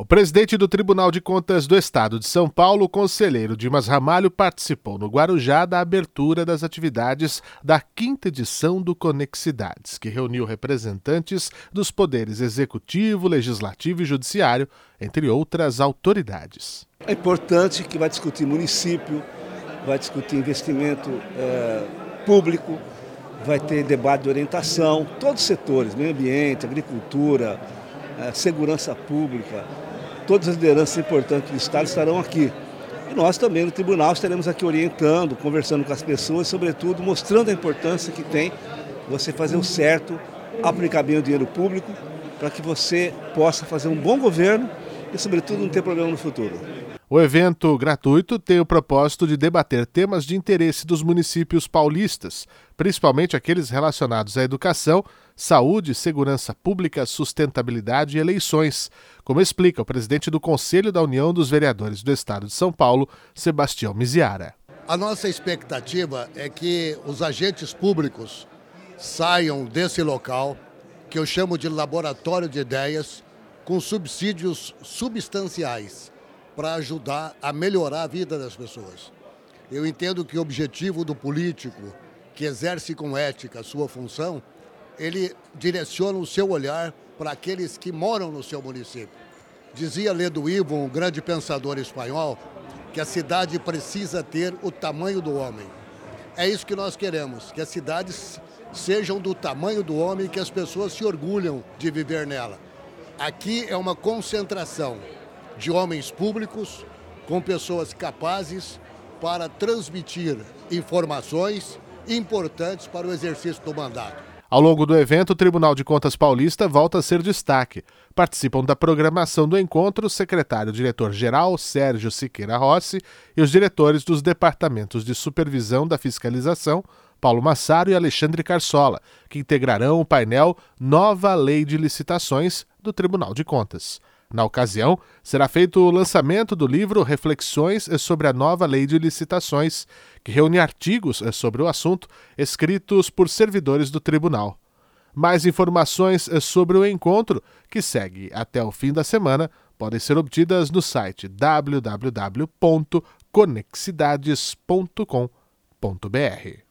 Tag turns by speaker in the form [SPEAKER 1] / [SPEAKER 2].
[SPEAKER 1] O presidente do Tribunal de Contas do Estado de São Paulo, conselheiro Dimas Ramalho, participou no Guarujá da abertura das atividades da quinta edição do Conexidades, que reuniu representantes dos poderes executivo, legislativo e judiciário, entre outras autoridades.
[SPEAKER 2] É importante que vai discutir município, vai discutir investimento é, público, vai ter debate de orientação, todos os setores, meio ambiente, agricultura, é, segurança pública, todas as lideranças importantes do Estado estarão aqui. E nós também no tribunal estaremos aqui orientando, conversando com as pessoas, sobretudo mostrando a importância que tem você fazer o certo, aplicar bem o dinheiro público, para que você possa fazer um bom governo e, sobretudo, não ter problema no futuro.
[SPEAKER 1] O evento gratuito tem o propósito de debater temas de interesse dos municípios paulistas, principalmente aqueles relacionados à educação, saúde, segurança pública, sustentabilidade e eleições, como explica o presidente do Conselho da União dos Vereadores do Estado de São Paulo, Sebastião Miziara.
[SPEAKER 3] A nossa expectativa é que os agentes públicos saiam desse local, que eu chamo de laboratório de ideias, com subsídios substanciais para ajudar a melhorar a vida das pessoas. Eu entendo que o objetivo do político que exerce com ética a sua função, ele direciona o seu olhar para aqueles que moram no seu município. Dizia Ledo Ivo, um grande pensador espanhol, que a cidade precisa ter o tamanho do homem. É isso que nós queremos, que as cidades sejam do tamanho do homem e que as pessoas se orgulham de viver nela. Aqui é uma concentração de homens públicos com pessoas capazes para transmitir informações importantes para o exercício do mandato.
[SPEAKER 1] Ao longo do evento, o Tribunal de Contas Paulista volta a ser destaque. Participam da programação do encontro o secretário-diretor-geral Sérgio Siqueira Rossi e os diretores dos departamentos de supervisão da fiscalização, Paulo Massaro e Alexandre Carsola, que integrarão o painel Nova Lei de Licitações do Tribunal de Contas. Na ocasião, será feito o lançamento do livro Reflexões sobre a Nova Lei de Licitações, que reúne artigos sobre o assunto escritos por servidores do tribunal. Mais informações sobre o encontro, que segue até o fim da semana, podem ser obtidas no site www.conexidades.com.br.